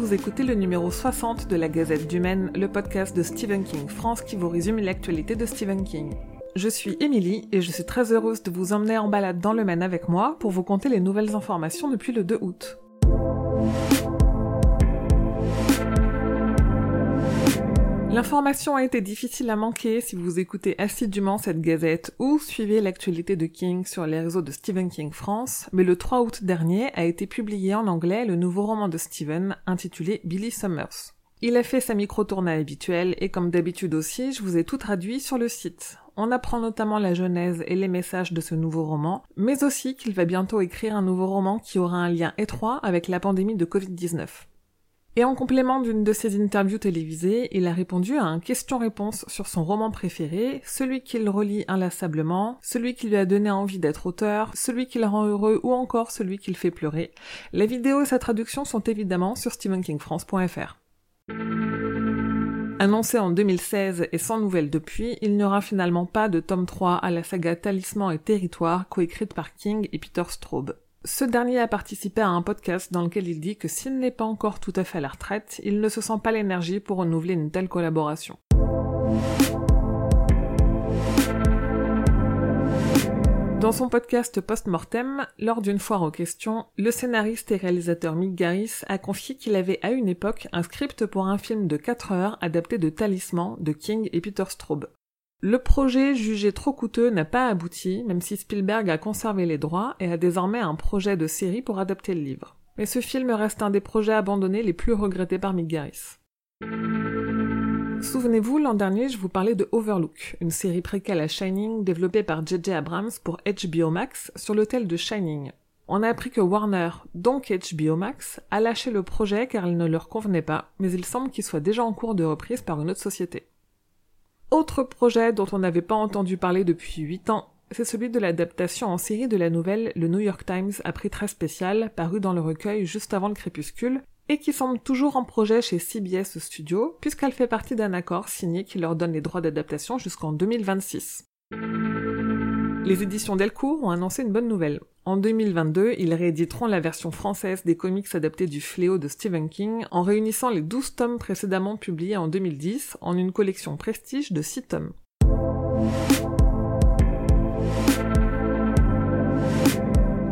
vous écoutez le numéro 60 de la Gazette du Maine, le podcast de Stephen King France qui vous résume l'actualité de Stephen King. Je suis Émilie et je suis très heureuse de vous emmener en balade dans le Maine avec moi pour vous conter les nouvelles informations depuis le 2 août. L'information a été difficile à manquer si vous écoutez assidûment cette gazette ou suivez l'actualité de King sur les réseaux de Stephen King France, mais le 3 août dernier a été publié en anglais le nouveau roman de Stephen intitulé Billy Summers. Il a fait sa micro-tournée habituelle et comme d'habitude aussi, je vous ai tout traduit sur le site. On apprend notamment la genèse et les messages de ce nouveau roman, mais aussi qu'il va bientôt écrire un nouveau roman qui aura un lien étroit avec la pandémie de Covid-19. Et en complément d'une de ses interviews télévisées, il a répondu à un question-réponse sur son roman préféré, celui qu'il relit inlassablement, celui qui lui a donné envie d'être auteur, celui qui le rend heureux ou encore celui qui le fait pleurer. La vidéo et sa traduction sont évidemment sur stephenkingfrance.fr. Annoncé en 2016 et sans nouvelles depuis, il n'y aura finalement pas de tome 3 à la saga Talisman et Territoire coécrite par King et Peter Straub. Ce dernier a participé à un podcast dans lequel il dit que s'il n'est pas encore tout à fait à la retraite, il ne se sent pas l'énergie pour renouveler une telle collaboration. Dans son podcast Post-Mortem, lors d'une foire aux questions, le scénariste et réalisateur Mick Garris a confié qu'il avait à une époque un script pour un film de 4 heures adapté de Talisman de King et Peter Straub. Le projet jugé trop coûteux n'a pas abouti, même si Spielberg a conservé les droits et a désormais un projet de série pour adapter le livre. Mais ce film reste un des projets abandonnés les plus regrettés par Mick Garris. Souvenez-vous, l'an dernier, je vous parlais de Overlook, une série préquelle à Shining développée par J.J. Abrams pour HBO Max sur l'hôtel de Shining. On a appris que Warner, donc HBO Max, a lâché le projet car il ne leur convenait pas, mais il semble qu'il soit déjà en cours de reprise par une autre société. Autre projet dont on n'avait pas entendu parler depuis 8 ans, c'est celui de l'adaptation en série de la nouvelle Le New York Times a prix très spécial, paru dans le recueil juste avant le crépuscule, et qui semble toujours en projet chez CBS Studio, puisqu'elle fait partie d'un accord signé qui leur donne les droits d'adaptation jusqu'en 2026. Les éditions Delcourt ont annoncé une bonne nouvelle. En 2022, ils rééditeront la version française des comics adaptés du Fléau de Stephen King en réunissant les 12 tomes précédemment publiés en 2010 en une collection prestige de 6 tomes.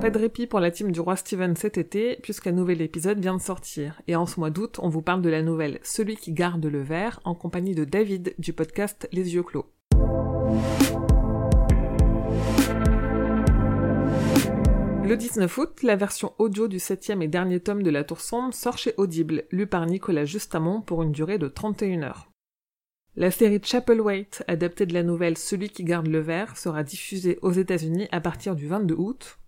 Pas de répit pour la team du roi Steven cet été, puisqu'un nouvel épisode vient de sortir. Et en ce mois d'août, on vous parle de la nouvelle Celui qui garde le verre, en compagnie de David du podcast Les yeux clos. Le 19 août, la version audio du septième et dernier tome de La Tour Sombre sort chez Audible, lu par Nicolas Justamont pour une durée de 31 heures. La série Chapelwaite, adaptée de la nouvelle Celui qui garde le verre, sera diffusée aux États-Unis à partir du 22 août.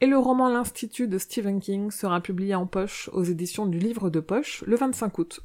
Et le roman L'Institut de Stephen King sera publié en poche aux éditions du Livre de Poche le 25 août.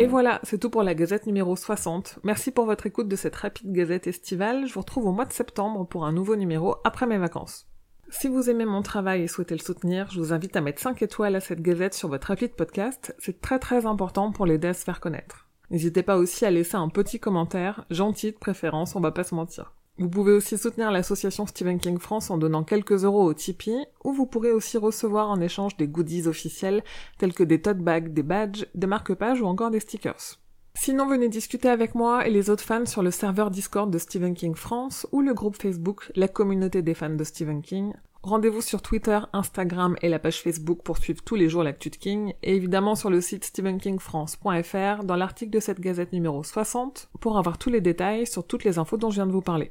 Et voilà, c'est tout pour la gazette numéro 60. Merci pour votre écoute de cette rapide gazette estivale. Je vous retrouve au mois de septembre pour un nouveau numéro après mes vacances. Si vous aimez mon travail et souhaitez le soutenir, je vous invite à mettre 5 étoiles à cette gazette sur votre appli de podcast. C'est très très important pour l'aider à se faire connaître. N'hésitez pas aussi à laisser un petit commentaire, gentil de préférence, on va pas se mentir. Vous pouvez aussi soutenir l'association Stephen King France en donnant quelques euros au Tipeee, ou vous pourrez aussi recevoir en échange des goodies officiels tels que des tote bags, des badges, des marque-pages ou encore des stickers. Sinon, venez discuter avec moi et les autres fans sur le serveur Discord de Stephen King France ou le groupe Facebook La communauté des fans de Stephen King. Rendez-vous sur Twitter, Instagram et la page Facebook pour suivre tous les jours l'actu de King, et évidemment sur le site stephenkingfrance.fr dans l'article de cette gazette numéro 60 pour avoir tous les détails sur toutes les infos dont je viens de vous parler.